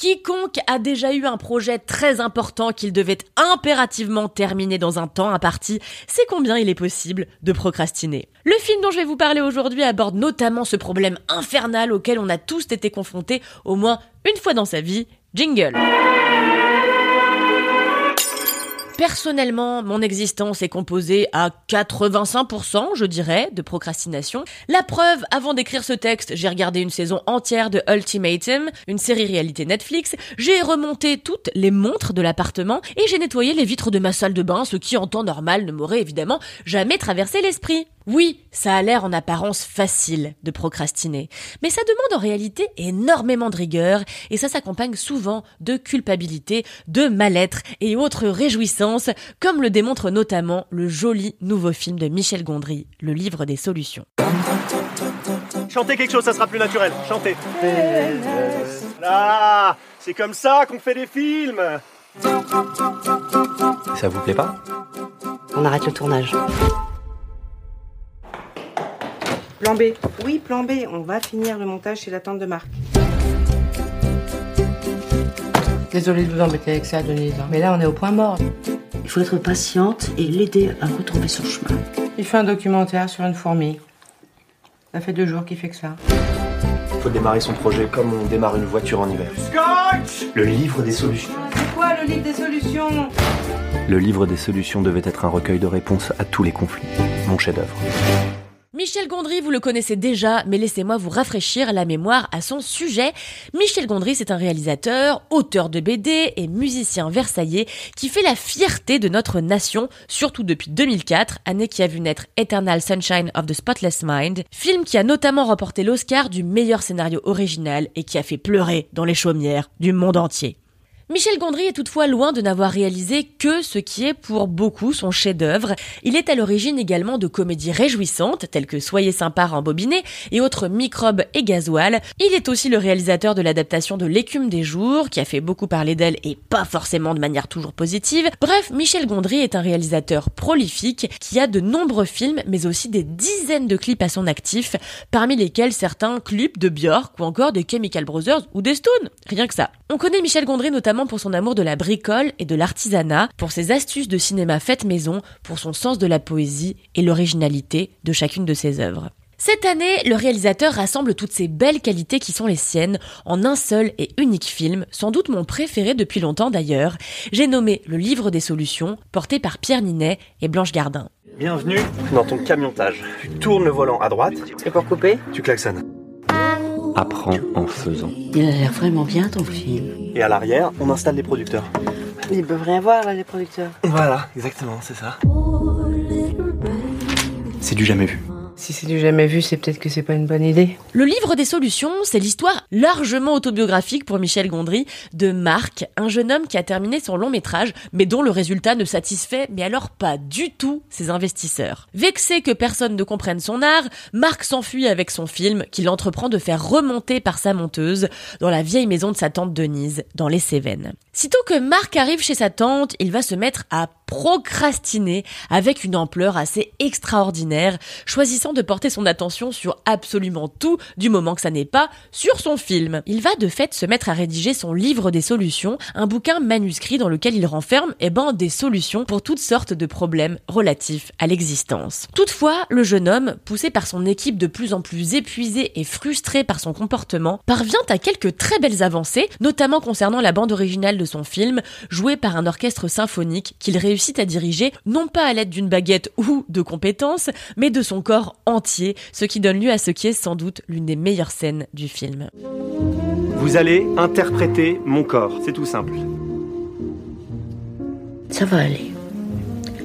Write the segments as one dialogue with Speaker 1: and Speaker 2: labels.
Speaker 1: Quiconque a déjà eu un projet très important qu'il devait impérativement terminer dans un temps imparti, c'est combien il est possible de procrastiner. Le film dont je vais vous parler aujourd'hui aborde notamment ce problème infernal auquel on a tous été confrontés au moins une fois dans sa vie. Jingle. Personnellement, mon existence est composée à 85%, je dirais, de procrastination. La preuve, avant d'écrire ce texte, j'ai regardé une saison entière de Ultimatum, une série réalité Netflix, j'ai remonté toutes les montres de l'appartement et j'ai nettoyé les vitres de ma salle de bain, ce qui en temps normal ne m'aurait évidemment jamais traversé l'esprit. Oui, ça a l'air en apparence facile de procrastiner, mais ça demande en réalité énormément de rigueur et ça s'accompagne souvent de culpabilité, de mal-être et autres réjouissances, comme le démontre notamment le joli nouveau film de Michel Gondry, Le Livre des Solutions.
Speaker 2: Chantez quelque chose, ça sera plus naturel. Chantez. Là, c'est comme ça qu'on fait des films.
Speaker 3: Ça vous plaît pas?
Speaker 4: On arrête le tournage. Plan B. Oui, plan B. On va finir le montage chez la tante de Marc. Désolée de vous embêter avec ça, Denise. hein. Mais là, on est au point mort.
Speaker 5: Il faut être patiente et l'aider à retrouver son chemin.
Speaker 4: Il fait un documentaire sur une fourmi. Ça fait deux jours qu'il fait que ça.
Speaker 3: Il faut démarrer son projet comme on démarre une voiture en hiver. Le livre des solutions.
Speaker 4: C'est quoi le livre des solutions?
Speaker 3: Le livre des solutions devait être un recueil de réponses à tous les conflits. Mon chef-d'œuvre.
Speaker 1: Michel Gondry, vous le connaissez déjà, mais laissez-moi vous rafraîchir la mémoire à son sujet. Michel Gondry, c'est un réalisateur, auteur de BD et musicien versaillais qui fait la fierté de notre nation, surtout depuis 2004, année qui a vu naître Eternal Sunshine of the Spotless Mind, film qui a notamment remporté l'Oscar du meilleur scénario original et qui a fait pleurer dans les chaumières du monde entier. Michel Gondry est toutefois loin de n'avoir réalisé que ce qui est pour beaucoup son chef-d'œuvre. Il est à l'origine également de comédies réjouissantes telles que Soyez sympa rembobiné et autres microbes et gasoil. Il est aussi le réalisateur de l'adaptation de L'écume des jours qui a fait beaucoup parler d'elle et pas forcément de manière toujours positive. Bref, Michel Gondry est un réalisateur prolifique qui a de nombreux films mais aussi des dizaines de clips à son actif, parmi lesquels certains clips de Björk ou encore des Chemical Brothers ou des Stones. Rien que ça. On connaît Michel Gondry notamment pour son amour de la bricole et de l'artisanat, pour ses astuces de cinéma faites maison, pour son sens de la poésie et l'originalité de chacune de ses œuvres. Cette année, le réalisateur rassemble toutes ces belles qualités qui sont les siennes en un seul et unique film, sans doute mon préféré depuis longtemps d'ailleurs. J'ai nommé Le Livre des Solutions, porté par Pierre Ninet et Blanche Gardin.
Speaker 3: Bienvenue dans ton camiontage. Tu tournes le volant à droite,
Speaker 4: C'est pour couper?
Speaker 3: Tu klaxonnes. Apprends en faisant.
Speaker 5: Il a l'air vraiment bien ton film.
Speaker 3: Et à l'arrière, on installe les producteurs.
Speaker 4: Ils peuvent rien voir là, les producteurs.
Speaker 3: Voilà, exactement, c'est ça. C'est du jamais vu.
Speaker 4: Si c'est du jamais vu, c'est peut-être que c'est pas une bonne idée.
Speaker 1: Le livre des solutions, c'est l'histoire largement autobiographique pour Michel Gondry de Marc, un jeune homme qui a terminé son long métrage, mais dont le résultat ne satisfait, mais alors pas du tout, ses investisseurs. Vexé que personne ne comprenne son art, Marc s'enfuit avec son film, qu'il entreprend de faire remonter par sa monteuse dans la vieille maison de sa tante Denise, dans les Cévennes. Sitôt que Marc arrive chez sa tante, il va se mettre à procrastiner avec une ampleur assez extraordinaire, choisissant de porter son attention sur absolument tout du moment que ça n'est pas sur son film. Il va de fait se mettre à rédiger son livre des solutions, un bouquin manuscrit dans lequel il renferme eh ben, des solutions pour toutes sortes de problèmes relatifs à l'existence. Toutefois, le jeune homme, poussé par son équipe de plus en plus épuisé et frustré par son comportement, parvient à quelques très belles avancées, notamment concernant la bande originale de son film, jouée par un orchestre symphonique qu'il réussit à diriger non pas à l'aide d'une baguette ou de compétences, mais de son corps entier, ce qui donne lieu à ce qui est sans doute l'une des meilleures scènes du film.
Speaker 2: Vous allez interpréter mon corps, c'est tout simple.
Speaker 5: Ça va aller.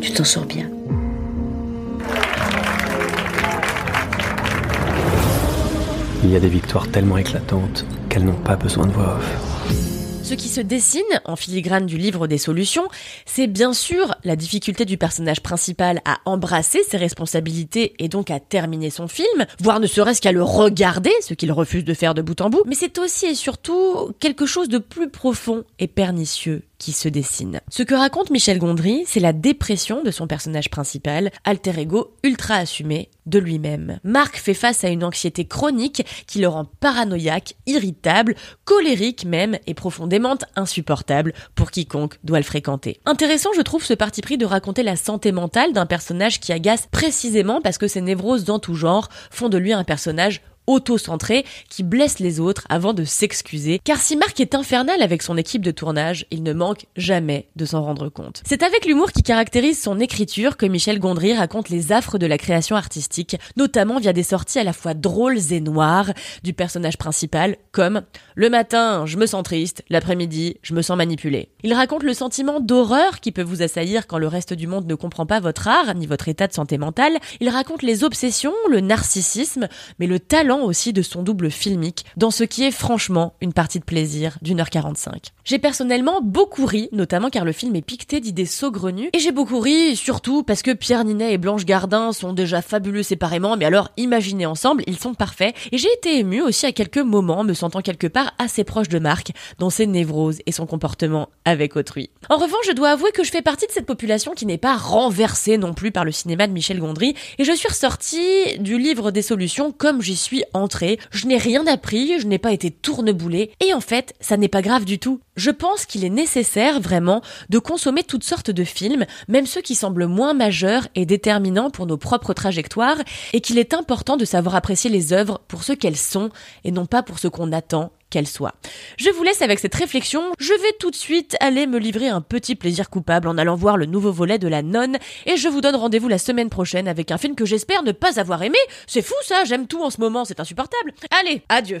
Speaker 5: Tu t'en sors bien.
Speaker 3: Il y a des victoires tellement éclatantes qu'elles n'ont pas besoin de voix off.
Speaker 1: Ce qui se dessine en filigrane du livre des solutions, c'est bien sûr la difficulté du personnage principal à embrasser ses responsabilités et donc à terminer son film, voire ne serait-ce qu'à le regarder, ce qu'il refuse de faire de bout en bout, mais c'est aussi et surtout quelque chose de plus profond et pernicieux qui se dessine. Ce que raconte Michel Gondry, c'est la dépression de son personnage principal, alter ego ultra assumé de lui-même. Marc fait face à une anxiété chronique qui le rend paranoïaque, irritable, colérique même et profondément insupportable pour quiconque doit le fréquenter. Intéressant, je trouve ce parti pris de raconter la santé mentale d'un personnage qui agace précisément parce que ses névroses dans tout genre font de lui un personnage auto-centré qui blesse les autres avant de s'excuser. Car si Marc est infernal avec son équipe de tournage, il ne manque jamais de s'en rendre compte. C'est avec l'humour qui caractérise son écriture que Michel Gondry raconte les affres de la création artistique, notamment via des sorties à la fois drôles et noires du personnage principal, comme le matin, je me sens triste, l'après-midi, je me sens manipulé. Il raconte le sentiment d'horreur qui peut vous assaillir quand le reste du monde ne comprend pas votre art ni votre état de santé mentale. Il raconte les obsessions, le narcissisme, mais le talent aussi de son double filmique, dans ce qui est franchement une partie de plaisir d'une heure 45. J'ai personnellement beaucoup ri, notamment car le film est piqueté d'idées saugrenues, et j'ai beaucoup ri surtout parce que Pierre Ninet et Blanche Gardin sont déjà fabuleux séparément, mais alors imaginez ensemble, ils sont parfaits, et j'ai été ému aussi à quelques moments, me sentant quelque part assez proche de Marc, dans ses névroses et son comportement avec autrui. En revanche, je dois avouer que je fais partie de cette population qui n'est pas renversée non plus par le cinéma de Michel Gondry, et je suis ressortie du livre des solutions comme j'y suis entrée, je n'ai rien appris, je n'ai pas été tourneboulée, et en fait, ça n'est pas grave du tout. Je pense qu'il est nécessaire vraiment de consommer toutes sortes de films, même ceux qui semblent moins majeurs et déterminants pour nos propres trajectoires, et qu'il est important de savoir apprécier les œuvres pour ce qu'elles sont et non pas pour ce qu'on attend qu'elles soient. Je vous laisse avec cette réflexion. Je vais tout de suite aller me livrer un petit plaisir coupable en allant voir le nouveau volet de La Nonne et je vous donne rendez-vous la semaine prochaine avec un film que j'espère ne pas avoir aimé. C'est fou ça, j'aime tout en ce moment, c'est insupportable. Allez, adieu.